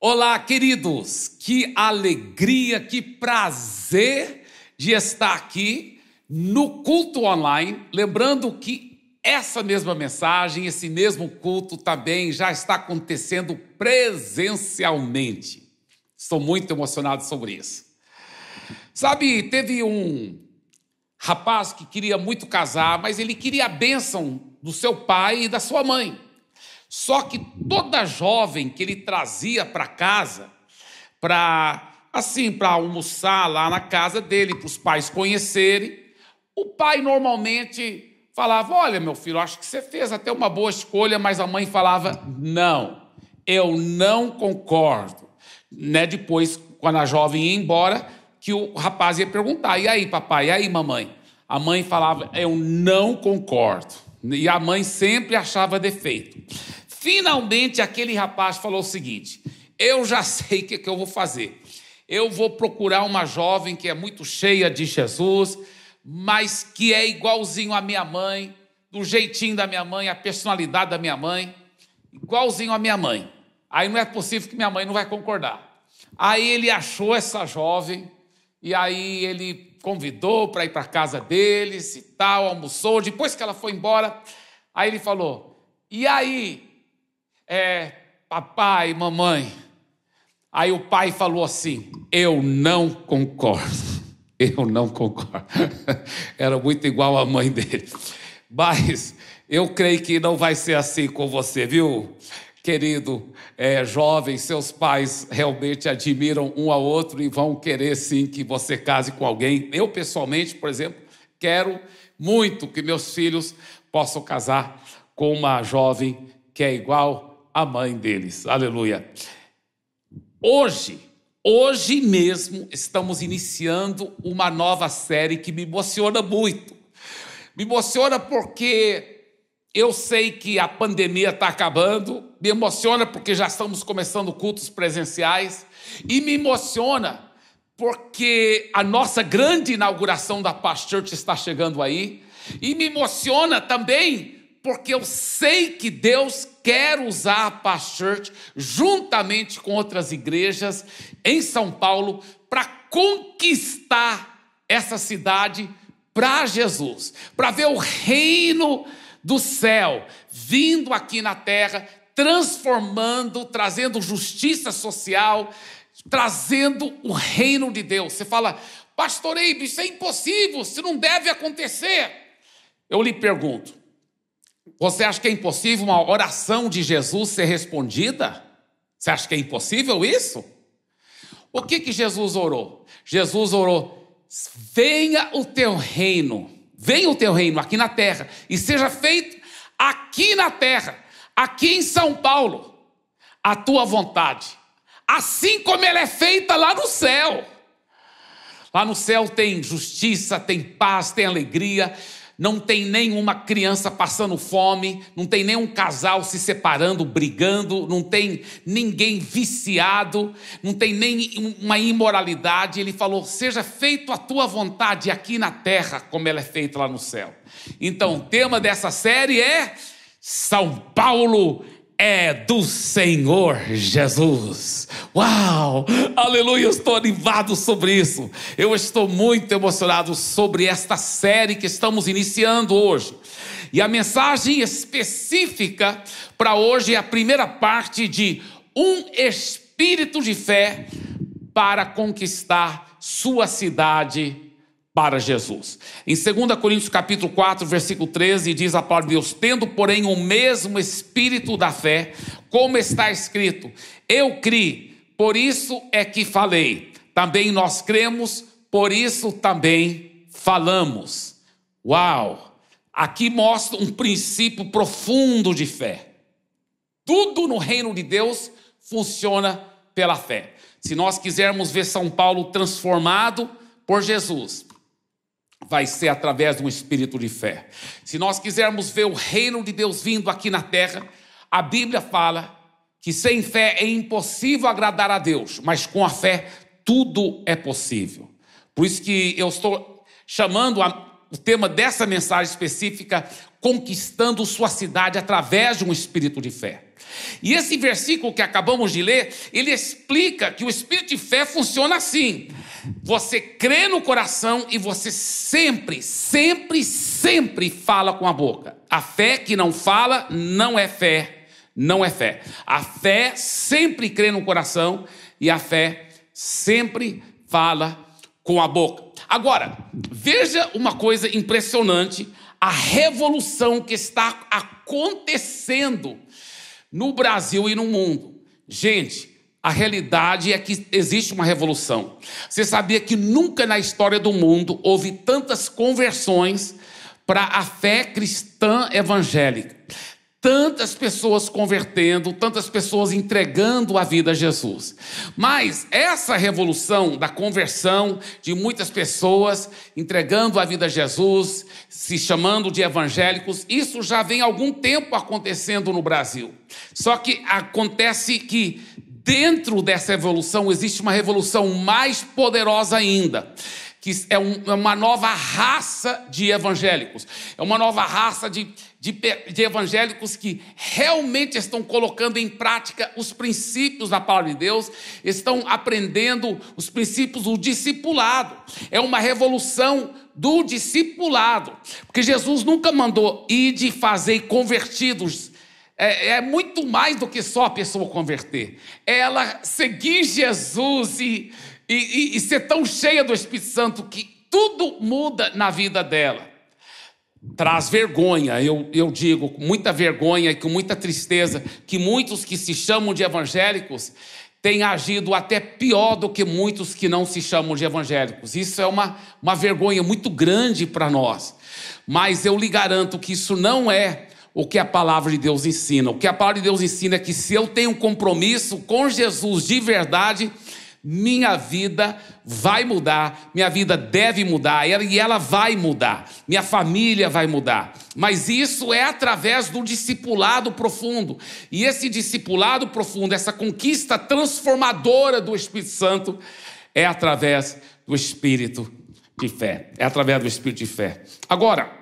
Olá, queridos! Que alegria, que prazer de estar aqui no culto online. Lembrando que essa mesma mensagem, esse mesmo culto também já está acontecendo presencialmente. Estou muito emocionado sobre isso. Sabe, teve um rapaz que queria muito casar, mas ele queria a bênção do seu pai e da sua mãe. Só que toda jovem que ele trazia para casa, para assim, para almoçar lá na casa dele, para os pais conhecerem, o pai normalmente falava: Olha, meu filho, acho que você fez até uma boa escolha, mas a mãe falava: Não, eu não concordo. Né? Depois, quando a jovem ia embora, que o rapaz ia perguntar: E aí, papai? E aí, mamãe? A mãe falava: Eu não concordo. E a mãe sempre achava defeito. Finalmente, aquele rapaz falou o seguinte: Eu já sei o que, que eu vou fazer. Eu vou procurar uma jovem que é muito cheia de Jesus, mas que é igualzinho à minha mãe, do jeitinho da minha mãe, a personalidade da minha mãe, igualzinho à minha mãe. Aí não é possível que minha mãe não vai concordar. Aí ele achou essa jovem e aí ele convidou para ir para casa deles e tal, almoçou. Depois que ela foi embora, aí ele falou: E aí, é, papai, mamãe? Aí o pai falou assim: Eu não concordo. Eu não concordo. Era muito igual à mãe dele. Mas eu creio que não vai ser assim com você, viu? Querido é, jovem, seus pais realmente admiram um ao outro e vão querer sim que você case com alguém. Eu, pessoalmente, por exemplo, quero muito que meus filhos possam casar com uma jovem que é igual à mãe deles. Aleluia. Hoje, hoje mesmo, estamos iniciando uma nova série que me emociona muito. Me emociona porque eu sei que a pandemia está acabando, me emociona porque já estamos começando cultos presenciais, e me emociona porque a nossa grande inauguração da Past Church está chegando aí, e me emociona também porque eu sei que Deus quer usar a Past Church juntamente com outras igrejas em São Paulo para conquistar essa cidade para Jesus, para ver o reino do céu, vindo aqui na terra, transformando, trazendo justiça social, trazendo o reino de Deus. Você fala, pastor Eibe, isso é impossível, isso não deve acontecer. Eu lhe pergunto, você acha que é impossível uma oração de Jesus ser respondida? Você acha que é impossível isso? O que que Jesus orou? Jesus orou: venha o teu reino Venha o teu reino aqui na terra e seja feito aqui na terra, aqui em São Paulo, a tua vontade, assim como ela é feita lá no céu. Lá no céu tem justiça, tem paz, tem alegria, não tem nenhuma criança passando fome, não tem nenhum casal se separando, brigando, não tem ninguém viciado, não tem nem uma imoralidade. Ele falou: seja feito a tua vontade aqui na terra, como ela é feita lá no céu. Então, o tema dessa série é São Paulo é do Senhor Jesus. Uau! Aleluia, eu estou animado sobre isso. Eu estou muito emocionado sobre esta série que estamos iniciando hoje. E a mensagem específica para hoje é a primeira parte de um espírito de fé para conquistar sua cidade para Jesus. Em 2 Coríntios capítulo 4, versículo 13, diz a palavra de Deus: "Tendo, porém, o mesmo espírito da fé, como está escrito: Eu criei, por isso é que falei. Também nós cremos, por isso também falamos." Uau! Aqui mostra um princípio profundo de fé. Tudo no reino de Deus funciona pela fé. Se nós quisermos ver São Paulo transformado por Jesus, vai ser através de um espírito de fé. Se nós quisermos ver o reino de Deus vindo aqui na terra, a Bíblia fala que sem fé é impossível agradar a Deus, mas com a fé tudo é possível. Por isso que eu estou chamando a, o tema dessa mensagem específica, conquistando sua cidade através de um espírito de fé. E esse versículo que acabamos de ler, ele explica que o espírito de fé funciona assim. Você crê no coração e você sempre, sempre, sempre fala com a boca. A fé que não fala não é fé, não é fé. A fé sempre crê no coração e a fé sempre fala com a boca. Agora, veja uma coisa impressionante, a revolução que está acontecendo no Brasil e no mundo. Gente, a realidade é que existe uma revolução. Você sabia que nunca na história do mundo houve tantas conversões para a fé cristã evangélica? Tantas pessoas convertendo, tantas pessoas entregando a vida a Jesus. Mas essa revolução da conversão de muitas pessoas entregando a vida a Jesus, se chamando de evangélicos, isso já vem há algum tempo acontecendo no Brasil. Só que acontece que dentro dessa evolução existe uma revolução mais poderosa ainda que é, é uma nova raça de evangélicos, é uma nova raça de, de, de, evangélicos que realmente estão colocando em prática os princípios da palavra de Deus, estão aprendendo os princípios do discipulado. É uma revolução do discipulado, porque Jesus nunca mandou ir de fazer convertidos. É, é, muito mais do que só a pessoa converter. É ela seguir Jesus e e, e, ser tão cheia do Espírito Santo que tudo muda na vida dela. Traz vergonha, eu, eu digo, com muita vergonha e com muita tristeza, que muitos que se chamam de evangélicos têm agido até pior do que muitos que não se chamam de evangélicos. Isso é uma, uma vergonha muito grande para nós. Mas eu lhe garanto que isso não é o que a palavra de Deus ensina. O que a palavra de Deus ensina é que se eu tenho um compromisso com Jesus de verdade, minha vida vai mudar, minha vida deve mudar, e ela vai mudar, minha família vai mudar. Mas isso é através do discipulado profundo. E esse discipulado profundo, essa conquista transformadora do Espírito Santo, é através do Espírito de fé. É através do Espírito de fé. Agora,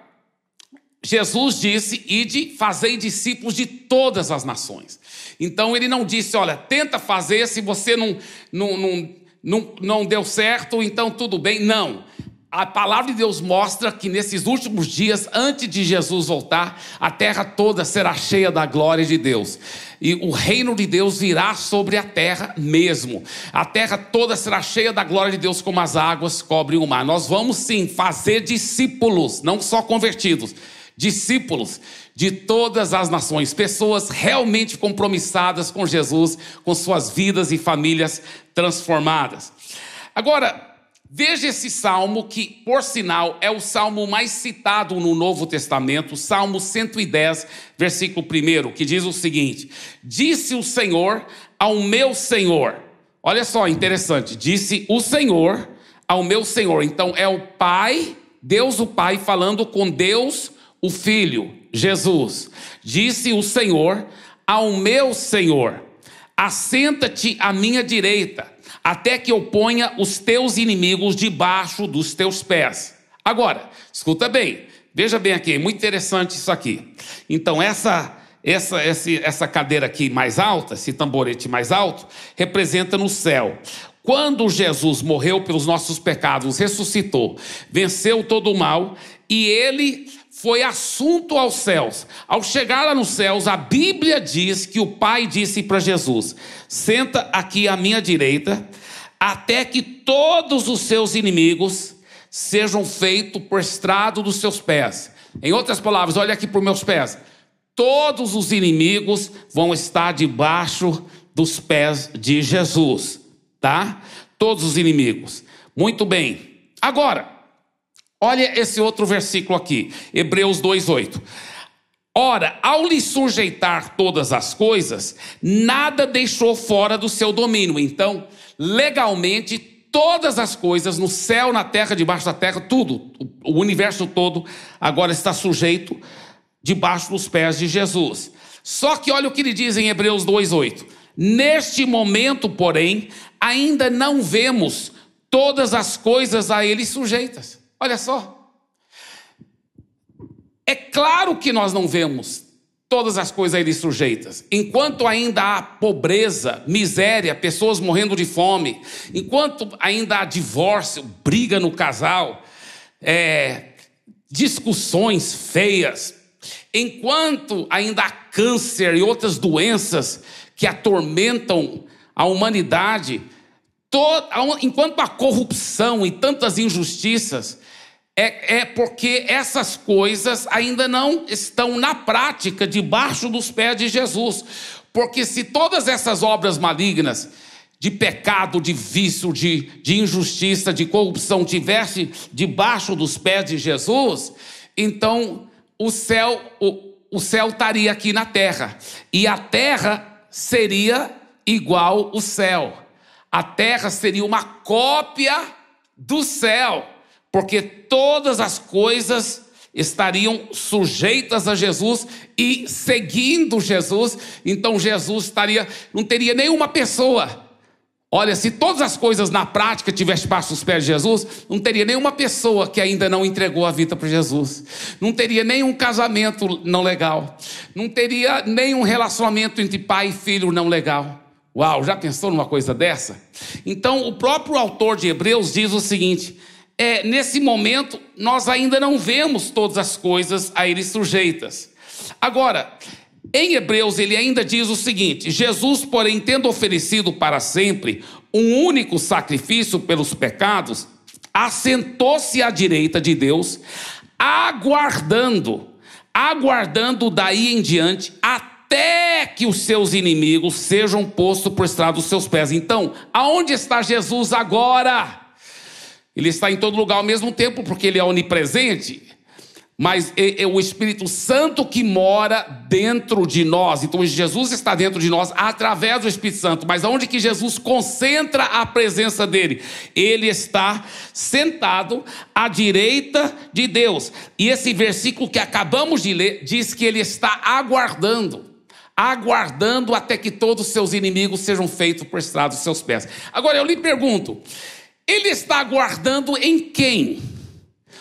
Jesus disse: Ide, fazei discípulos de todas as nações. Então ele não disse, olha, tenta fazer, se você não, não, não, não, não deu certo, então tudo bem. Não. A palavra de Deus mostra que nesses últimos dias, antes de Jesus voltar, a terra toda será cheia da glória de Deus. E o reino de Deus virá sobre a terra mesmo. A terra toda será cheia da glória de Deus, como as águas cobrem o mar. Nós vamos sim fazer discípulos, não só convertidos discípulos de todas as nações, pessoas realmente compromissadas com Jesus, com suas vidas e famílias transformadas. Agora, veja esse salmo que, por sinal, é o salmo mais citado no Novo Testamento, Salmo 110, versículo 1, que diz o seguinte: Disse o Senhor ao meu Senhor. Olha só, interessante. Disse o Senhor ao meu Senhor. Então é o Pai, Deus o Pai falando com Deus o Filho, Jesus. Disse o Senhor ao meu Senhor: Assenta-te à minha direita, até que eu ponha os teus inimigos debaixo dos teus pés. Agora, escuta bem, veja bem aqui, muito interessante isso aqui. Então, essa. Essa, essa, essa cadeira aqui mais alta, esse tamborete mais alto, representa no céu. Quando Jesus morreu pelos nossos pecados, ressuscitou, venceu todo o mal, e ele foi assunto aos céus. Ao chegar lá nos céus, a Bíblia diz que o Pai disse para Jesus: Senta aqui à minha direita, até que todos os seus inimigos sejam feitos por estrado dos seus pés. Em outras palavras, olha aqui para os meus pés. Todos os inimigos vão estar debaixo dos pés de Jesus, tá? Todos os inimigos. Muito bem. Agora, Olha esse outro versículo aqui, Hebreus 2:8. Ora, ao lhe sujeitar todas as coisas, nada deixou fora do seu domínio. Então, legalmente, todas as coisas no céu, na terra, debaixo da terra, tudo, o universo todo agora está sujeito debaixo dos pés de Jesus. Só que olha o que ele diz em Hebreus 2:8. Neste momento, porém, ainda não vemos todas as coisas a ele sujeitas. Olha só. É claro que nós não vemos todas as coisas a ele sujeitas. Enquanto ainda há pobreza, miséria, pessoas morrendo de fome, enquanto ainda há divórcio, briga no casal, é, discussões feias, enquanto ainda há câncer e outras doenças que atormentam a humanidade, todo, enquanto há corrupção e tantas injustiças, é, é porque essas coisas ainda não estão na prática debaixo dos pés de Jesus. Porque se todas essas obras malignas, de pecado, de vício, de, de injustiça, de corrupção, tivesse debaixo dos pés de Jesus, então o céu, o, o céu estaria aqui na terra. E a terra seria igual o céu. A terra seria uma cópia do céu porque todas as coisas estariam sujeitas a Jesus e seguindo Jesus, então Jesus estaria, não teria nenhuma pessoa. Olha, se todas as coisas na prática tivessem passo os pés de Jesus, não teria nenhuma pessoa que ainda não entregou a vida para Jesus. Não teria nenhum casamento não legal. Não teria nenhum relacionamento entre pai e filho não legal. Uau, já pensou numa coisa dessa? Então, o próprio autor de Hebreus diz o seguinte: é, nesse momento, nós ainda não vemos todas as coisas a ele sujeitas. Agora, em Hebreus, ele ainda diz o seguinte: Jesus, porém, tendo oferecido para sempre um único sacrifício pelos pecados, assentou-se à direita de Deus, aguardando, aguardando daí em diante, até que os seus inimigos sejam postos por estrada dos seus pés. Então, aonde está Jesus agora? Ele está em todo lugar ao mesmo tempo, porque ele é onipresente. Mas é, o Espírito Santo que mora dentro de nós. Então Jesus está dentro de nós através do Espírito Santo. Mas aonde que Jesus concentra a presença dele? Ele está sentado à direita de Deus. E esse versículo que acabamos de ler diz que ele está aguardando aguardando até que todos os seus inimigos sejam feitos por estrado dos seus pés. Agora eu lhe pergunto: ele está guardando em quem?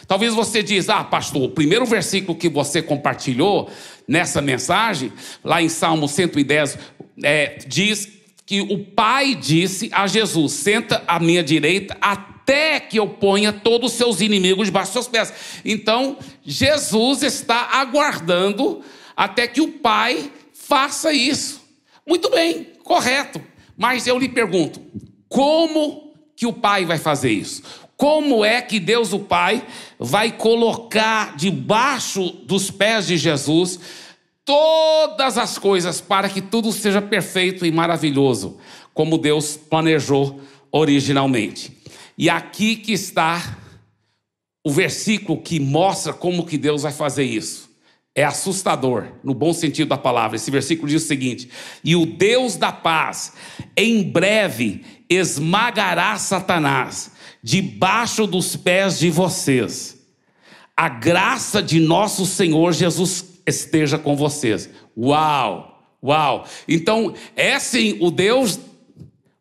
Talvez você diz, ah, pastor, o primeiro versículo que você compartilhou nessa mensagem, lá em Salmo 110, é, diz que o Pai disse a Jesus: senta à minha direita até que eu ponha todos os seus inimigos debaixo dos seus pés. Então, Jesus está aguardando até que o Pai faça isso. Muito bem, correto. Mas eu lhe pergunto: como que o Pai vai fazer isso? Como é que Deus, o Pai, vai colocar debaixo dos pés de Jesus todas as coisas para que tudo seja perfeito e maravilhoso, como Deus planejou originalmente? E aqui que está o versículo que mostra como que Deus vai fazer isso. É assustador, no bom sentido da palavra. Esse versículo diz o seguinte: E o Deus da paz, em breve esmagará Satanás debaixo dos pés de vocês. A graça de nosso Senhor Jesus esteja com vocês. Uau! Uau! Então, é sim o Deus,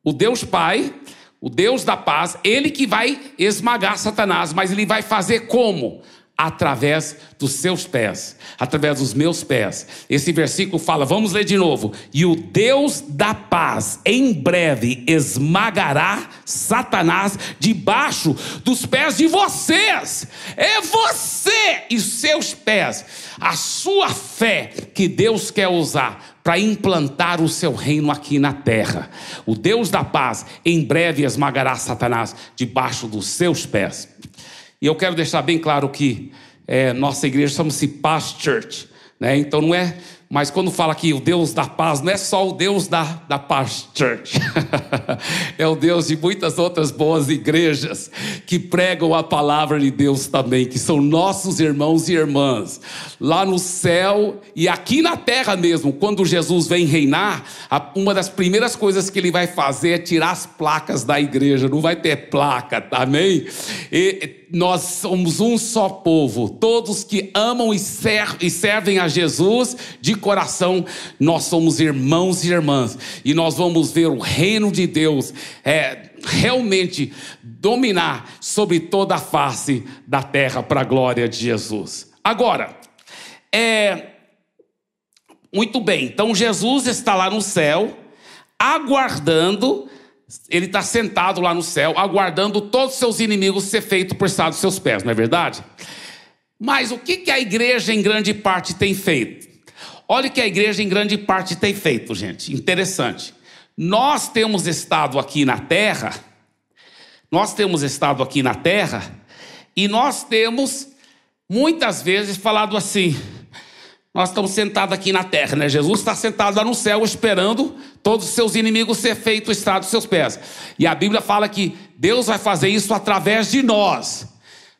o Deus Pai, o Deus da paz, ele que vai esmagar Satanás, mas ele vai fazer como? Através dos seus pés, através dos meus pés. Esse versículo fala, vamos ler de novo. E o Deus da paz em breve esmagará Satanás debaixo dos pés de vocês. É você e seus pés, a sua fé que Deus quer usar para implantar o seu reino aqui na terra. O Deus da paz em breve esmagará Satanás debaixo dos seus pés. E eu quero deixar bem claro que é, nossa igreja chama-se Paz Church. Né? Então não é mas quando fala que o Deus da paz, não é só o Deus da, da paz church, é o Deus de muitas outras boas igrejas que pregam a palavra de Deus também, que são nossos irmãos e irmãs, lá no céu e aqui na terra mesmo, quando Jesus vem reinar, uma das primeiras coisas que ele vai fazer é tirar as placas da igreja, não vai ter placa, amém? E, nós somos um só povo, todos que amam e, servem a Jesus de coração, nós somos irmãos e irmãs, e nós vamos ver o reino de Deus é, realmente dominar sobre toda a face da terra para a glória de Jesus. Agora, é, muito bem, então Jesus está lá no céu, aguardando, ele está sentado lá no céu, aguardando todos os seus inimigos ser feitos por estado dos seus pés, não é verdade? Mas o que, que a igreja em grande parte tem feito? Olha o que a igreja em grande parte tem feito, gente, interessante. Nós temos estado aqui na terra, nós temos estado aqui na terra, e nós temos muitas vezes falado assim: nós estamos sentados aqui na terra, né? Jesus está sentado lá no céu esperando todos os seus inimigos ser feito o estrado dos seus pés. E a Bíblia fala que Deus vai fazer isso através de nós.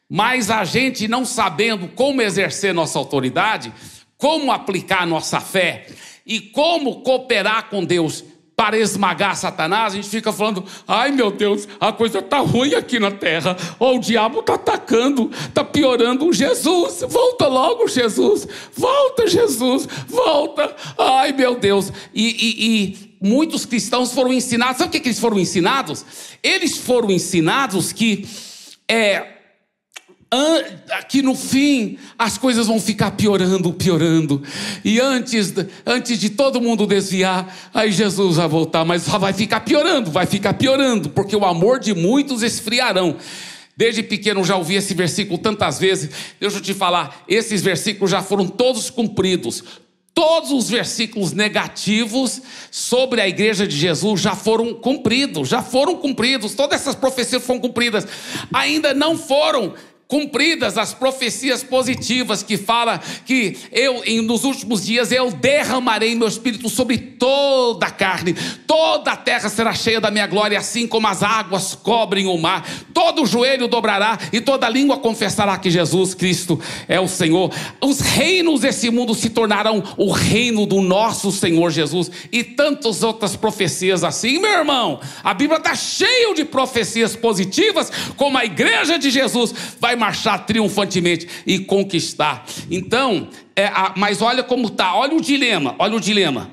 Mas a gente não sabendo como exercer nossa autoridade, como aplicar nossa fé e como cooperar com Deus para esmagar Satanás, a gente fica falando: ai meu Deus, a coisa está ruim aqui na terra, ou o diabo está atacando, está piorando. Jesus, volta logo, Jesus, volta, Jesus, volta, ai meu Deus. E, e, e muitos cristãos foram ensinados, sabe o que, que eles foram ensinados? Eles foram ensinados que é, que no fim as coisas vão ficar piorando, piorando. E antes, antes de todo mundo desviar, aí Jesus vai voltar, mas vai ficar piorando, vai ficar piorando, porque o amor de muitos esfriarão. Desde pequeno já ouvi esse versículo tantas vezes. Deixa eu te falar, esses versículos já foram todos cumpridos. Todos os versículos negativos sobre a igreja de Jesus já foram cumpridos, já foram cumpridos. Todas essas profecias foram cumpridas. Ainda não foram cumpridas as profecias positivas que fala que eu em, nos últimos dias eu derramarei meu espírito sobre toda a carne, toda a terra será cheia da minha glória, assim como as águas cobrem o mar. Todo joelho dobrará e toda língua confessará que Jesus Cristo é o Senhor. Os reinos desse mundo se tornarão o reino do nosso Senhor Jesus e tantas outras profecias assim, meu irmão. A Bíblia está cheia de profecias positivas, como a igreja de Jesus vai vai marchar triunfantemente e conquistar. Então, é, a, mas olha como está, olha o dilema, olha o dilema.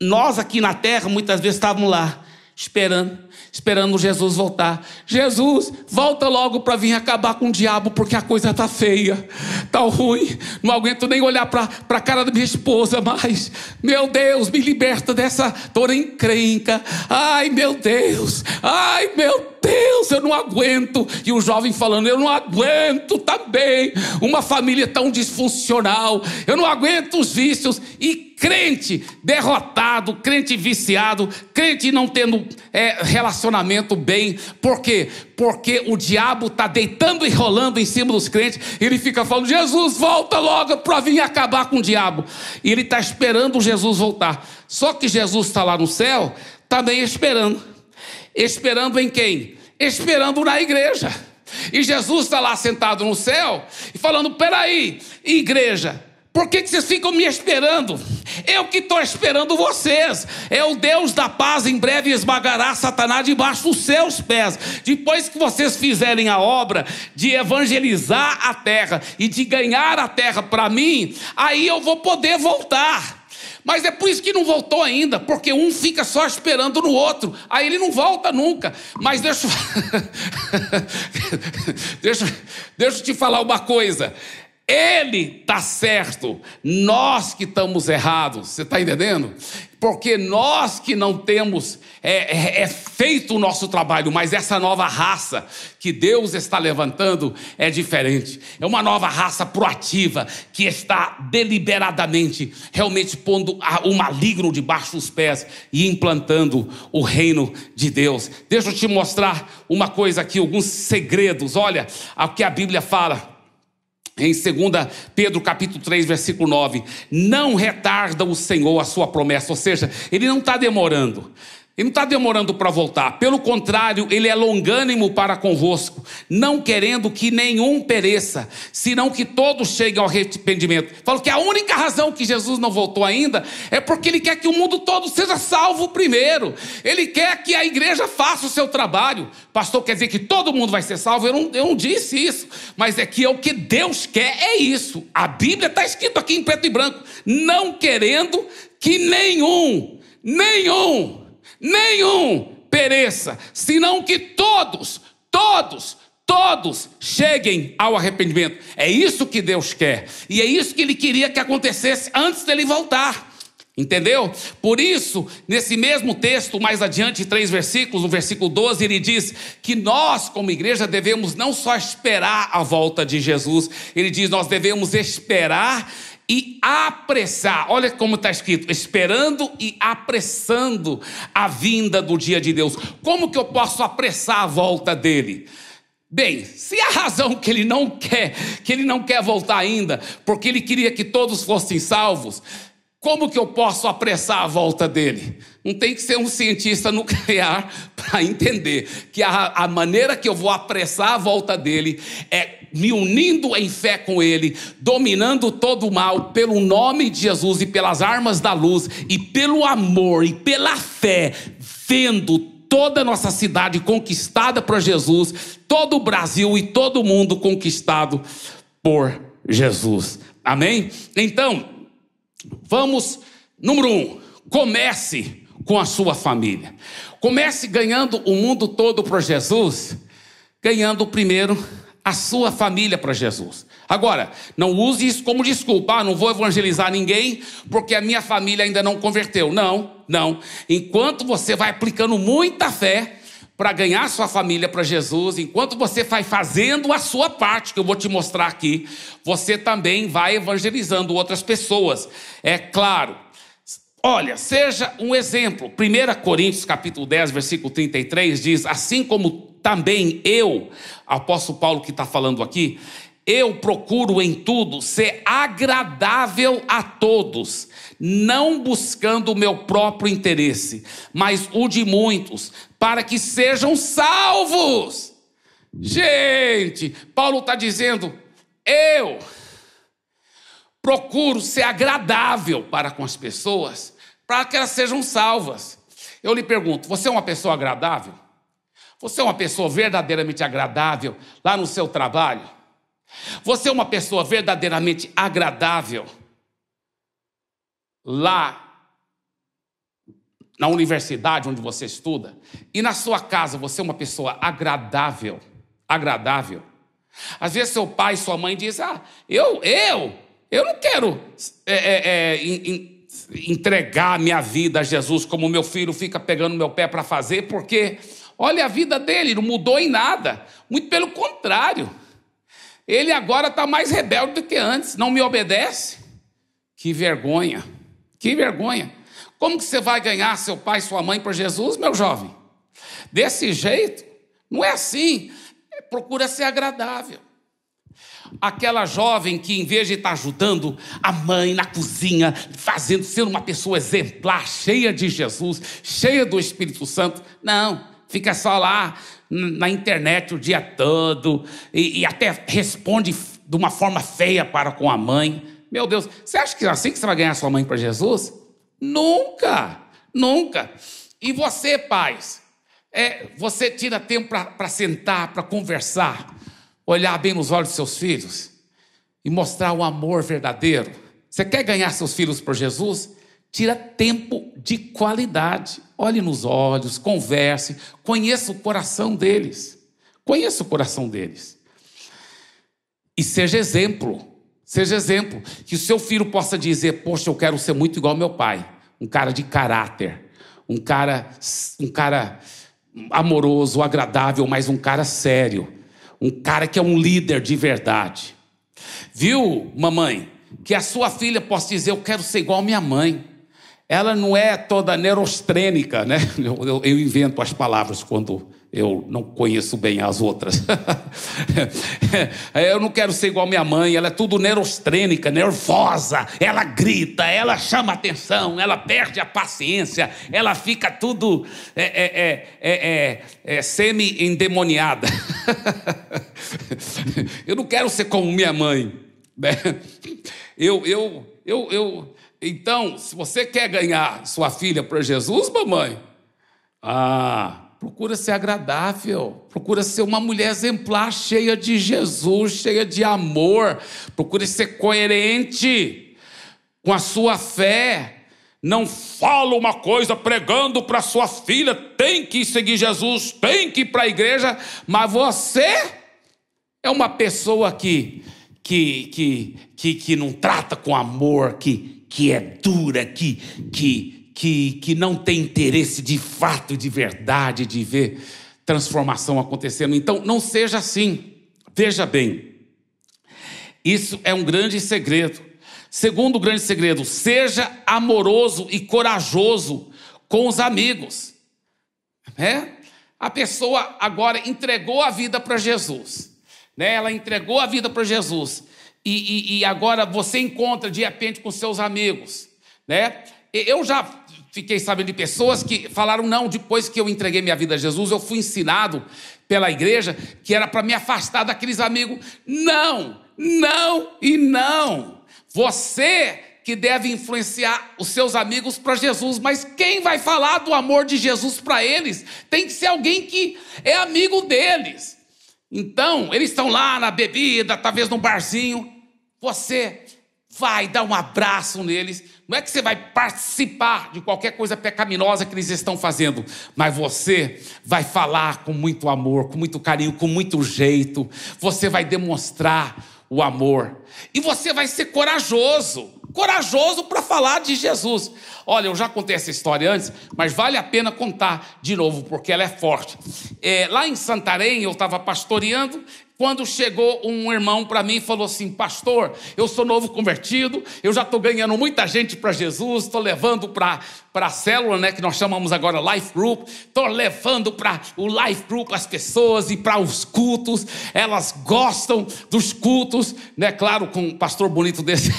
Nós aqui na terra muitas vezes estávamos lá, esperando, esperando Jesus voltar. Jesus, volta logo para vir acabar com o diabo, porque a coisa está feia, está ruim. Não aguento nem olhar para a cara da minha esposa mais. Meu Deus, me liberta dessa dor encrenca. Ai, meu Deus, ai, meu Deus, eu não aguento. E o jovem falando, eu não aguento também. Uma família tão disfuncional. Eu não aguento os vícios. E crente derrotado, crente viciado, crente não tendo é, relacionamento bem. Por quê? Porque o diabo está deitando e rolando em cima dos crentes. Ele fica falando: Jesus, volta logo para vir acabar com o diabo. E ele está esperando Jesus voltar. Só que Jesus está lá no céu, também esperando. Esperando em quem? Esperando na igreja. E Jesus está lá sentado no céu e falando: peraí, igreja, por que, que vocês ficam me esperando? Eu que estou esperando vocês. É o Deus da paz, em breve esmagará Satanás debaixo dos seus pés. Depois que vocês fizerem a obra de evangelizar a terra e de ganhar a terra para mim, aí eu vou poder voltar. Mas é por isso que não voltou ainda, porque um fica só esperando no outro, aí ele não volta nunca. Mas deixa, deixa, deixa eu te falar uma coisa. Ele está certo, nós que estamos errados, você está entendendo? Porque nós que não temos é, é, é, feito o nosso trabalho, mas essa nova raça que Deus está levantando é diferente. É uma nova raça proativa que está deliberadamente, realmente pondo o maligno debaixo dos pés e implantando o reino de Deus. Deixa eu te mostrar uma coisa aqui, alguns segredos. Olha o que a Bíblia fala em 2 Pedro capítulo 3, versículo 9, não retarda o Senhor a sua promessa, ou seja, ele não está demorando. Ele não está demorando para voltar, pelo contrário, ele é longânimo para convosco, não querendo que nenhum pereça, senão que todos cheguem ao arrependimento. Falo que a única razão que Jesus não voltou ainda é porque ele quer que o mundo todo seja salvo primeiro. Ele quer que a igreja faça o seu trabalho. Pastor, quer dizer que todo mundo vai ser salvo? Eu não, eu não disse isso, mas é que é o que Deus quer, é isso. A Bíblia está escrito aqui em preto e branco, não querendo que nenhum, nenhum, nenhum pereça, senão que todos, todos, todos cheguem ao arrependimento. É isso que Deus quer. E é isso que ele queria que acontecesse antes dele voltar. Entendeu? Por isso, nesse mesmo texto, mais adiante, três versículos, no versículo 12, ele diz que nós, como igreja, devemos não só esperar a volta de Jesus, ele diz: nós devemos esperar e apressar. Olha como está escrito: esperando e apressando a vinda do dia de Deus. Como que eu posso apressar a volta dele? Bem, se a razão que ele não quer, que ele não quer voltar ainda, porque ele queria que todos fossem salvos, como que eu posso apressar a volta dele? Não tem que ser um cientista nuclear para entender que a, a, maneira que eu vou apressar a volta dele é me unindo em fé com ele, dominando todo o mal pelo nome de Jesus e pelas armas da luz e pelo amor e pela fé, vendo toda a nossa cidade conquistada por Jesus, todo o Brasil e todo o mundo conquistado por Jesus. Amém? Então, Vamos, número um, comece com a sua família. Comece ganhando o mundo todo para Jesus, ganhando primeiro a sua família para Jesus. Agora, não use isso como desculpa, ah, não vou evangelizar ninguém porque a minha família ainda não converteu. Não, não. Enquanto você vai aplicando muita fé, para ganhar sua família para Jesus, enquanto você vai fazendo a sua parte, que eu vou te mostrar aqui, você também vai evangelizando outras pessoas. É claro. Olha, seja um exemplo. 1 Coríntios capítulo 10, versículo 33 diz: Assim como também eu, apóstolo Paulo que está falando aqui, eu procuro em tudo ser agradável a todos, não buscando o meu próprio interesse, mas o de muitos, para que sejam salvos. Gente, Paulo está dizendo: eu procuro ser agradável para com as pessoas, para que elas sejam salvas. Eu lhe pergunto: você é uma pessoa agradável? Você é uma pessoa verdadeiramente agradável lá no seu trabalho? Você é uma pessoa verdadeiramente agradável lá na universidade onde você estuda, e na sua casa você é uma pessoa agradável, agradável. Às vezes seu pai, sua mãe diz: Ah, eu, eu, eu não quero é, é, é, in, entregar minha vida a Jesus como meu filho fica pegando meu pé para fazer, porque olha a vida dele, não mudou em nada. Muito pelo contrário. Ele agora está mais rebelde do que antes, não me obedece. Que vergonha, que vergonha. Como que você vai ganhar seu pai e sua mãe por Jesus, meu jovem? Desse jeito? Não é assim. Procura ser agradável. Aquela jovem que, em vez de estar ajudando a mãe na cozinha, fazendo, sendo uma pessoa exemplar, cheia de Jesus, cheia do Espírito Santo, não, fica só lá na internet o dia todo e, e até responde de uma forma feia para com a mãe. Meu Deus, você acha que é assim que você vai ganhar sua mãe para Jesus? Nunca, nunca. E você, pais, é, você tira tempo para sentar, para conversar, olhar bem nos olhos dos seus filhos e mostrar o amor verdadeiro. Você quer ganhar seus filhos por Jesus? Tira tempo de qualidade. Olhe nos olhos, converse, conheça o coração deles. Conheça o coração deles. E seja exemplo. Seja exemplo, que o seu filho possa dizer: Poxa, eu quero ser muito igual ao meu pai, um cara de caráter, um cara, um cara amoroso, agradável, mas um cara sério, um cara que é um líder de verdade. Viu, mamãe? Que a sua filha possa dizer: Eu quero ser igual à minha mãe. Ela não é toda neurostrênica, né? Eu, eu, eu invento as palavras quando eu não conheço bem as outras. eu não quero ser igual minha mãe, ela é tudo neurostrênica, nervosa, ela grita, ela chama atenção, ela perde a paciência, ela fica tudo é, é, é, é semi-endemoniada. eu não quero ser como minha mãe. Né? Eu, eu, eu, eu, então, se você quer ganhar sua filha para Jesus, mamãe, ah, Procura ser agradável, procura ser uma mulher exemplar, cheia de Jesus, cheia de amor. Procure ser coerente com a sua fé. Não fala uma coisa pregando para sua filha, tem que seguir Jesus, tem que ir para a igreja, mas você é uma pessoa que, que, que, que, que não trata com amor, que, que é dura, que, que, que, que não tem interesse de fato, de verdade, de ver transformação acontecendo. Então, não seja assim. Veja bem, isso é um grande segredo. Segundo grande segredo, seja amoroso e corajoso com os amigos. É? A pessoa agora entregou a vida para Jesus. Né? Ela entregou a vida para Jesus. E, e, e, agora você encontra de repente com seus amigos. Né? Eu já fiquei sabendo de pessoas que falaram: não, depois que eu entreguei minha vida a Jesus, eu fui ensinado pela igreja que era para me afastar daqueles amigos. Não, não e não. Você que deve influenciar os seus amigos para Jesus, mas quem vai falar do amor de Jesus para eles tem que ser alguém que é amigo deles. Então, eles estão lá na bebida, talvez num barzinho. Você vai dar um abraço neles. Não é que você vai participar de qualquer coisa pecaminosa que eles estão fazendo, mas você vai falar com muito amor, com muito carinho, com muito jeito. Você vai demonstrar o amor. E você vai ser corajoso, corajoso para falar de Jesus. Olha, eu já contei essa história antes, mas vale a pena contar de novo, porque ela é forte. É, lá em Santarém, eu estava pastoreando quando chegou um irmão para mim e falou assim: Pastor, eu sou novo convertido, eu já estou ganhando muita gente para Jesus, estou levando para a célula, né, que nós chamamos agora Life Group, estou levando para o Life Group as pessoas e para os cultos, elas gostam dos cultos, né, claro, com um pastor bonito desse,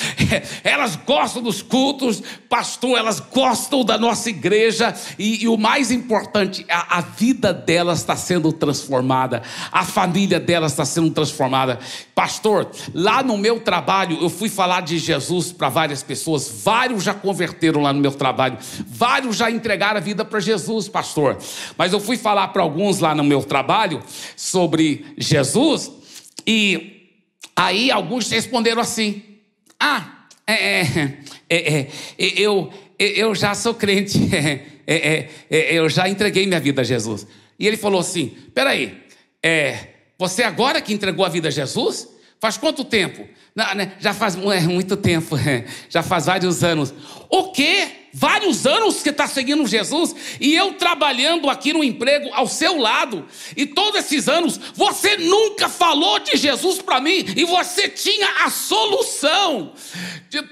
elas gostam dos cultos, pastor, elas gostam da nossa igreja e, e o mais importante, a, a vida delas está sendo transformada, a família família dela está sendo transformada. Pastor, lá no meu trabalho, eu fui falar de Jesus para várias pessoas, vários já converteram lá no meu trabalho, vários já entregaram a vida para Jesus, pastor. Mas eu fui falar para alguns lá no meu trabalho sobre Jesus, e aí alguns responderam assim: Ah, é, é, é, é eu, eu já sou crente, eu já entreguei minha vida a Jesus. E ele falou assim: peraí, é, você agora que entregou a vida a Jesus? Faz quanto tempo? Não, né? Já faz é, muito tempo, já faz vários anos. O quê? Vários anos que está seguindo Jesus e eu trabalhando aqui no emprego ao seu lado, e todos esses anos você nunca falou de Jesus para mim e você tinha a solução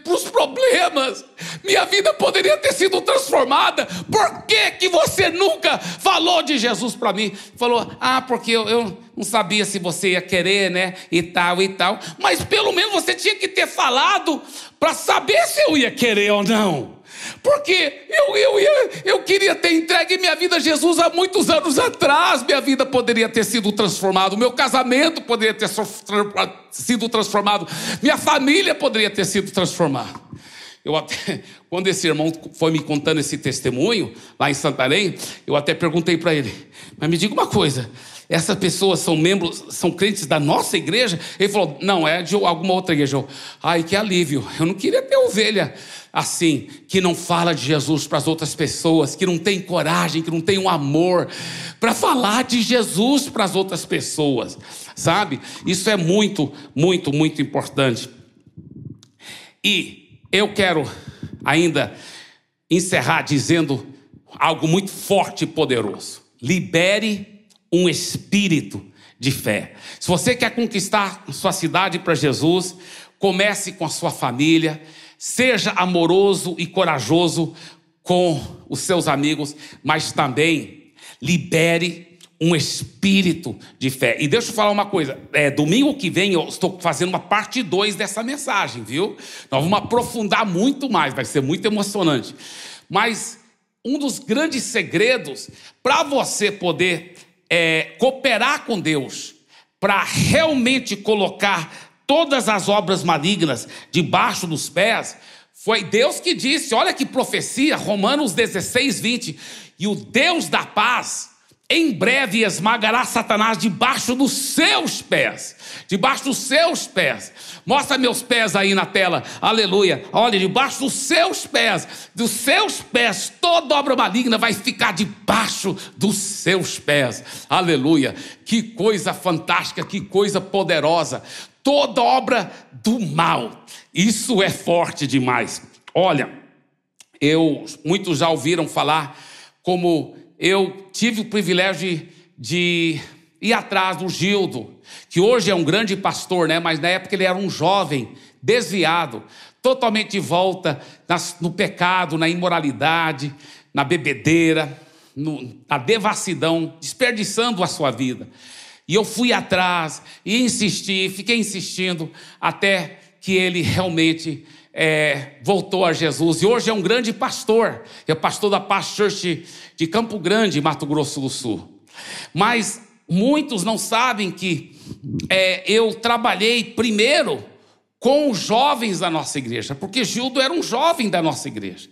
para os problemas. Minha vida poderia ter sido transformada. Por que, que você nunca falou de Jesus para mim? Falou, ah, porque eu, eu não sabia se você ia querer, né? E tal e tal. Mas pelo menos você tinha que ter falado para saber se eu ia querer ou não. Porque eu, eu, eu, eu queria ter entregue minha vida a Jesus há muitos anos atrás. Minha vida poderia ter sido transformada, meu casamento poderia ter sido transformado, minha família poderia ter sido transformada. Eu até, quando esse irmão foi me contando esse testemunho lá em Santarém, eu até perguntei para ele: Mas me diga uma coisa, essas pessoas são membros, são crentes da nossa igreja? Ele falou: Não, é de alguma outra igreja. Ai, que alívio. Eu não queria ter ovelha assim, que não fala de Jesus para as outras pessoas, que não tem coragem, que não tem um amor para falar de Jesus para as outras pessoas, sabe? Isso é muito, muito, muito importante. E eu quero ainda encerrar dizendo algo muito forte e poderoso. Libere um espírito de fé. Se você quer conquistar sua cidade para Jesus, comece com a sua família Seja amoroso e corajoso com os seus amigos, mas também libere um espírito de fé. E deixa eu falar uma coisa: é, domingo que vem eu estou fazendo uma parte 2 dessa mensagem, viu? Nós vamos aprofundar muito mais, vai ser muito emocionante. Mas um dos grandes segredos para você poder é, cooperar com Deus, para realmente colocar todas as obras malignas debaixo dos pés, foi Deus que disse, olha que profecia, Romanos 16, 20, e o Deus da paz em breve esmagará Satanás debaixo dos seus pés. Debaixo dos seus pés. Mostra meus pés aí na tela. Aleluia. Olha, debaixo dos seus pés. Dos seus pés, toda obra maligna vai ficar debaixo dos seus pés. Aleluia. Que coisa fantástica, que coisa poderosa. Toda obra do mal. Isso é forte demais. Olha, eu muitos já ouviram falar como eu tive o privilégio de, ir atrás do Gildo, que hoje é um grande pastor, né? mas na época ele era um jovem, desviado, totalmente de volta no pecado, na imoralidade, na bebedeira, no, na devassidão, desperdiçando a sua vida. E eu fui atrás e insisti, fiquei insistindo até que ele realmente é, voltou a Jesus e hoje é um grande pastor, é pastor da Paz Church de Campo Grande, Mato Grosso do Sul. Mas muitos não sabem que é, eu trabalhei primeiro com os jovens da nossa igreja, porque Gildo era um jovem da nossa igreja.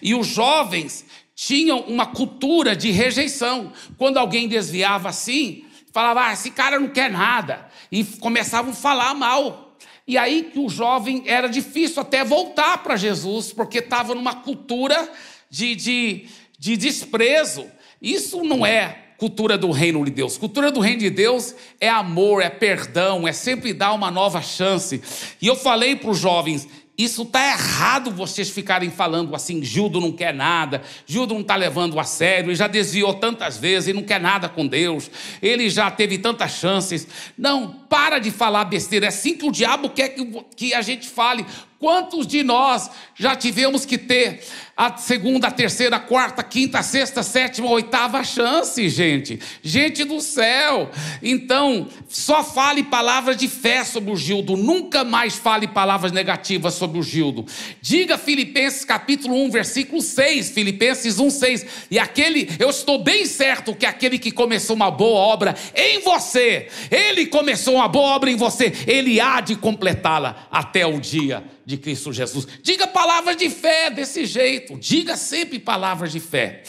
E os jovens tinham uma cultura de rejeição. Quando alguém desviava assim, falava: ah, esse cara não quer nada. E começavam a falar mal e aí que o jovem era difícil até voltar para Jesus, porque estava numa cultura de, de, de desprezo. Isso não é cultura do reino de Deus. Cultura do reino de Deus é amor, é perdão, é sempre dar uma nova chance. E eu falei para os jovens: isso está errado vocês ficarem falando assim, Gildo não quer nada, Gildo não está levando a sério, ele já desviou tantas vezes e não quer nada com Deus, ele já teve tantas chances. Não, para de falar besteira, é assim que o diabo quer que, que a gente fale. Quantos de nós já tivemos que ter a segunda, a terceira, a quarta, a quinta, a sexta, a sétima, a oitava chance, gente? Gente do céu! Então, só fale palavras de fé sobre o Gildo, nunca mais fale palavras negativas sobre o Gildo. Diga Filipenses capítulo 1, versículo 6, Filipenses 1, 6. E aquele, eu estou bem certo que aquele que começou uma boa obra em você, ele começou uma boa obra em você, ele há de completá-la até o dia de Cristo Jesus. Diga palavras de fé desse jeito, diga sempre palavras de fé.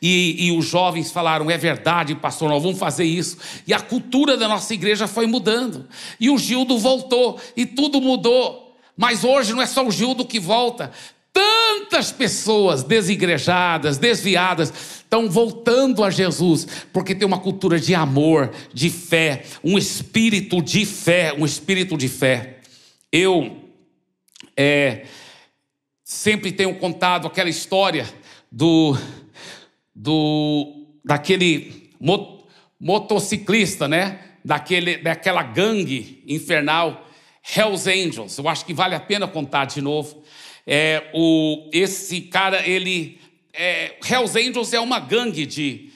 E, e, os jovens falaram: é verdade, pastor, nós vamos fazer isso. E a cultura da nossa igreja foi mudando. E o Gildo voltou, e tudo mudou. Mas hoje não é só o Gildo que volta. Tantas pessoas desigrejadas, desviadas, estão voltando a Jesus, porque tem uma cultura de amor, de fé, um espírito de fé, um espírito de fé. Eu é, sempre tenho contado aquela história do, do daquele mot, motociclista, né? Daquele, daquela gangue infernal, Hells Angels. Eu acho que vale a pena contar de novo. É, o, esse cara, ele. É, Hells Angels é uma gangue de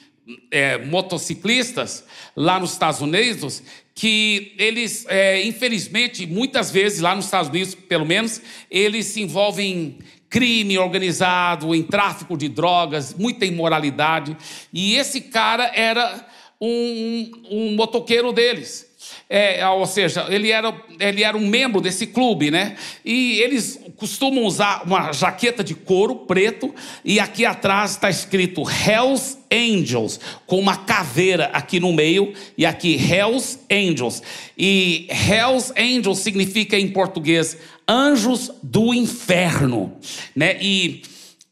é, motociclistas lá nos Estados Unidos que eles, é, infelizmente, muitas vezes, lá nos Estados Unidos, pelo menos, eles se envolvem em crime organizado, em tráfico de drogas, muita imoralidade. E esse cara era um, um motoqueiro deles. É, ou seja, ele era, ele era um membro desse clube, né? E eles costumam usar uma jaqueta de couro preto e aqui atrás está escrito Hells Angels, com uma caveira aqui no meio e aqui Hells Angels. E Hells Angels significa em português anjos do inferno, né? E,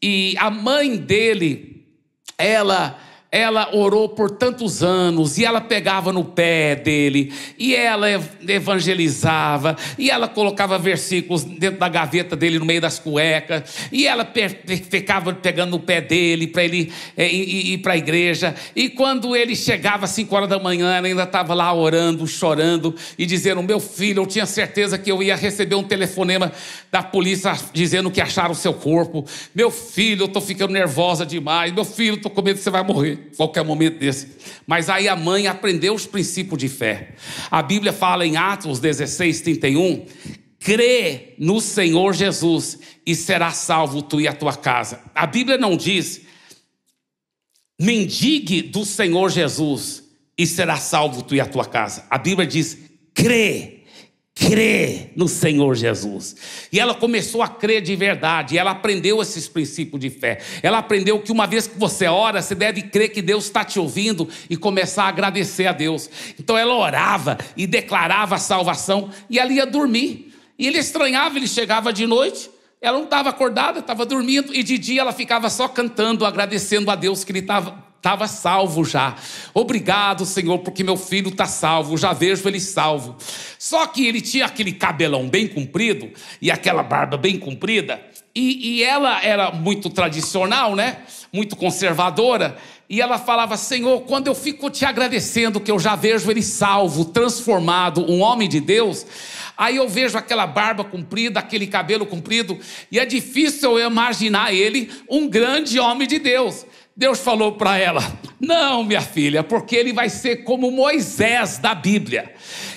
e a mãe dele, ela ela orou por tantos anos e ela pegava no pé dele e ela evangelizava e ela colocava versículos dentro da gaveta dele no meio das cuecas e ela ficava pegando no pé dele para ele é, ir, para a igreja. E quando ele chegava às 5 horas da manhã ela ainda estava lá orando, chorando e dizendo meu filho, eu tinha certeza que eu ia receber um telefonema da polícia dizendo que acharam o seu corpo. Meu filho, eu estou ficando nervosa demais. Meu filho, estou com medo que você vai morrer qualquer momento desse. Mas aí a mãe aprendeu os princípios de fé. A Bíblia fala em Atos 16, 31, crê no Senhor Jesus e será salvo tu e a tua casa. A Bíblia não diz, mendigue do Senhor Jesus e será salvo tu e a tua casa. A Bíblia diz, crê crê no Senhor Jesus. E ela começou a crer de verdade. Ela aprendeu esses princípios de fé. Ela aprendeu que uma vez que você ora, você deve crer que Deus está te ouvindo e começar a agradecer a Deus. Então ela orava e declarava a salvação e ela ia dormir. E ele estranhava, ele chegava de noite. Ela não estava acordada, estava dormindo, e de dia ela ficava só cantando, agradecendo a Deus que ele estava estava salvo já. Obrigado, Senhor, porque meu filho está salvo, já vejo ele salvo. Só que ele tinha aquele cabelão bem comprido e aquela barba bem comprida, e, e ela era muito tradicional, né? Muito conservadora. E ela falava: Senhor, quando eu fico te agradecendo que eu já vejo ele salvo, transformado, um homem de Deus, aí eu vejo aquela barba comprida, aquele cabelo comprido, e é difícil eu imaginar ele um grande homem de Deus. Deus falou para ela: Não, minha filha, porque ele vai ser como Moisés da Bíblia.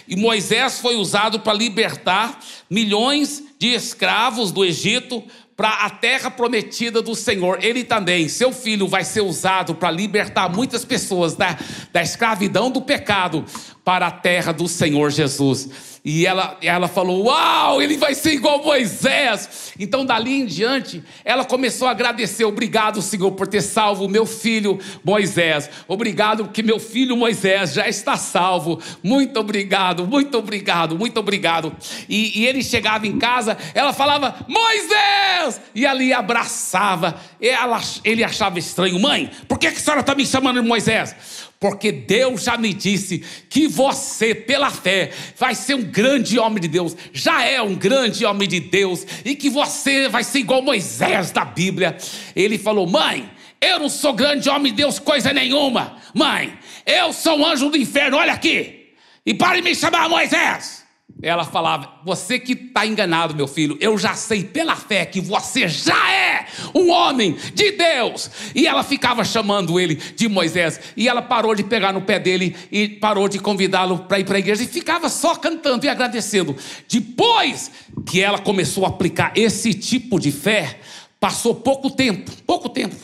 E Moisés foi usado para libertar milhões de escravos do Egito para a terra prometida do Senhor. Ele também, seu filho, vai ser usado para libertar muitas pessoas da, da escravidão do pecado para a terra do Senhor Jesus. E ela, ela falou: Uau, ele vai ser igual Moisés. Então, dali em diante, ela começou a agradecer: Obrigado, Senhor, por ter salvo meu filho Moisés. Obrigado, que meu filho Moisés já está salvo. Muito obrigado, muito obrigado, muito obrigado. E, e ele chegava em casa, ela falava: Moisés! E ali abraçava. Ela, ele achava estranho: Mãe, por que a senhora está me chamando de Moisés? Porque Deus já me disse que você, pela fé, vai ser um grande homem de Deus, já é um grande homem de Deus, e que você vai ser igual Moisés da Bíblia. Ele falou: Mãe, eu não sou grande homem de Deus, coisa nenhuma. Mãe, eu sou um anjo do inferno, olha aqui, e pare de me chamar Moisés. Ela falava: Você que está enganado, meu filho, eu já sei pela fé que você já é um homem de Deus. E ela ficava chamando ele de Moisés. E ela parou de pegar no pé dele e parou de convidá-lo para ir para a igreja. E ficava só cantando e agradecendo. Depois que ela começou a aplicar esse tipo de fé, passou pouco tempo pouco tempo.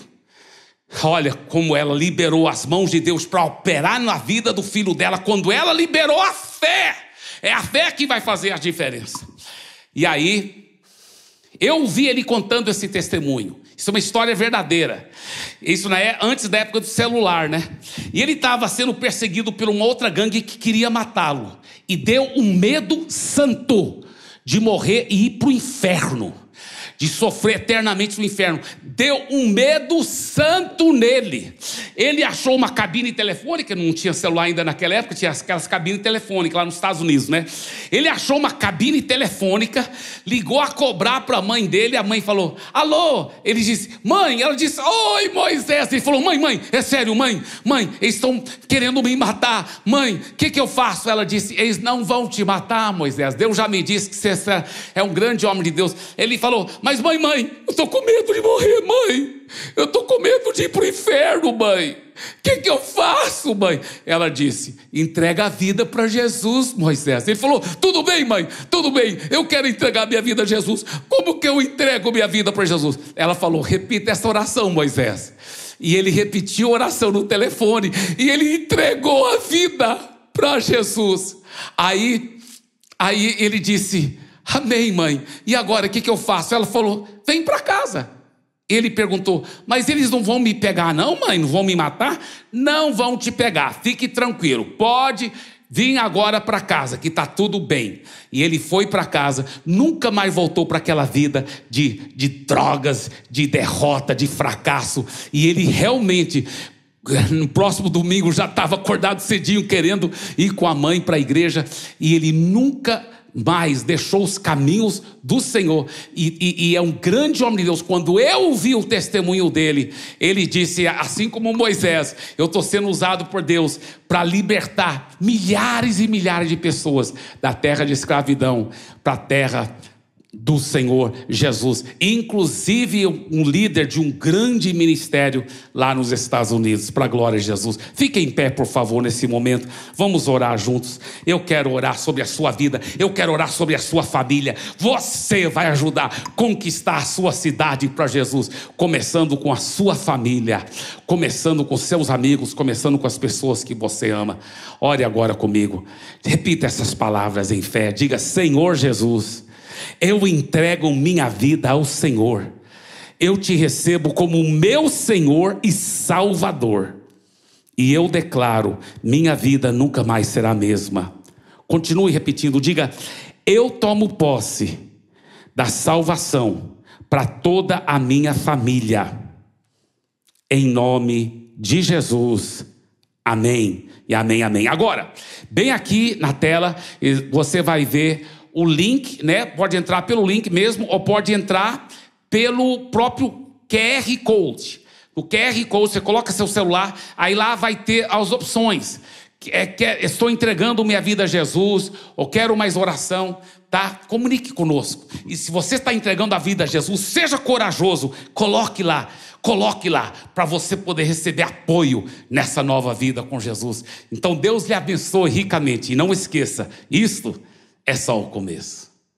Olha como ela liberou as mãos de Deus para operar na vida do filho dela, quando ela liberou a fé. É a fé que vai fazer a diferença. E aí, eu vi ele contando esse testemunho. Isso é uma história verdadeira. Isso não é antes da época do celular, né? E ele estava sendo perseguido por uma outra gangue que queria matá-lo. E deu um medo santo de morrer e ir para o inferno de sofrer eternamente no inferno. Deu um medo santo nele. Ele achou uma cabine telefônica, não tinha celular ainda naquela época, tinha aquelas cabines telefônicas lá nos Estados Unidos, né? Ele achou uma cabine telefônica, ligou a cobrar para a mãe dele, a mãe falou: Alô? Ele disse: Mãe, ela disse: Oi, Moisés. Ele falou: Mãe, mãe, é sério, mãe, mãe, eles estão querendo me matar. Mãe, o que, que eu faço? Ela disse: Eles não vão te matar, Moisés. Deus já me disse que você é um grande homem de Deus. Ele falou: mas, mãe, mãe, eu estou com medo de morrer, mãe. Eu estou com medo de ir para o inferno, mãe. O que, que eu faço, mãe? Ela disse: entrega a vida para Jesus, Moisés. Ele falou: tudo bem, mãe, tudo bem, eu quero entregar minha vida a Jesus. Como que eu entrego minha vida para Jesus? Ela falou: repita essa oração, Moisés. E ele repetiu a oração no telefone e ele entregou a vida para Jesus. Aí, aí ele disse: Amém, mãe. E agora o que, que eu faço? Ela falou: Vem para casa. Ele perguntou: Mas eles não vão me pegar, não, mãe? Não vão me matar? Não vão te pegar, fique tranquilo. Pode vir agora para casa, que está tudo bem. E ele foi para casa, nunca mais voltou para aquela vida de, de drogas, de derrota, de fracasso. E ele realmente no próximo domingo já estava acordado cedinho querendo ir com a mãe para a igreja e ele nunca mas deixou os caminhos do Senhor, e, e, e, é um grande homem de Deus. Quando eu ouvi o testemunho dele, ele disse: assim como Moisés, eu estou sendo usado por Deus para libertar milhares e milhares de pessoas da terra de escravidão para a terra do Senhor Jesus, inclusive um líder de um grande ministério lá nos Estados Unidos, para a glória de Jesus. Fique em pé, por favor, nesse momento. Vamos orar juntos. Eu quero orar sobre a sua vida, eu quero orar sobre a sua família. Você vai ajudar a conquistar a sua cidade para Jesus, começando com a sua família, começando com seus amigos, começando com as pessoas que você ama. Ore agora comigo. Repita essas palavras em fé. Diga: Senhor Jesus eu entrego minha vida ao Senhor. Eu te recebo como meu Senhor e Salvador. E eu declaro: minha vida nunca mais será a mesma. Continue repetindo, diga: eu tomo posse da salvação para toda a minha família. Em nome de Jesus. Amém. E amém, amém. Agora, bem aqui na tela, você vai ver o link, né? Pode entrar pelo link mesmo, ou pode entrar pelo próprio QR Code. O QR Code, você coloca seu celular, aí lá vai ter as opções. É, é, estou entregando minha vida a Jesus, ou quero mais oração, tá? Comunique conosco. E se você está entregando a vida a Jesus, seja corajoso, coloque lá, coloque lá, para você poder receber apoio nessa nova vida com Jesus. Então Deus lhe abençoe ricamente. E não esqueça, isto é só o começo.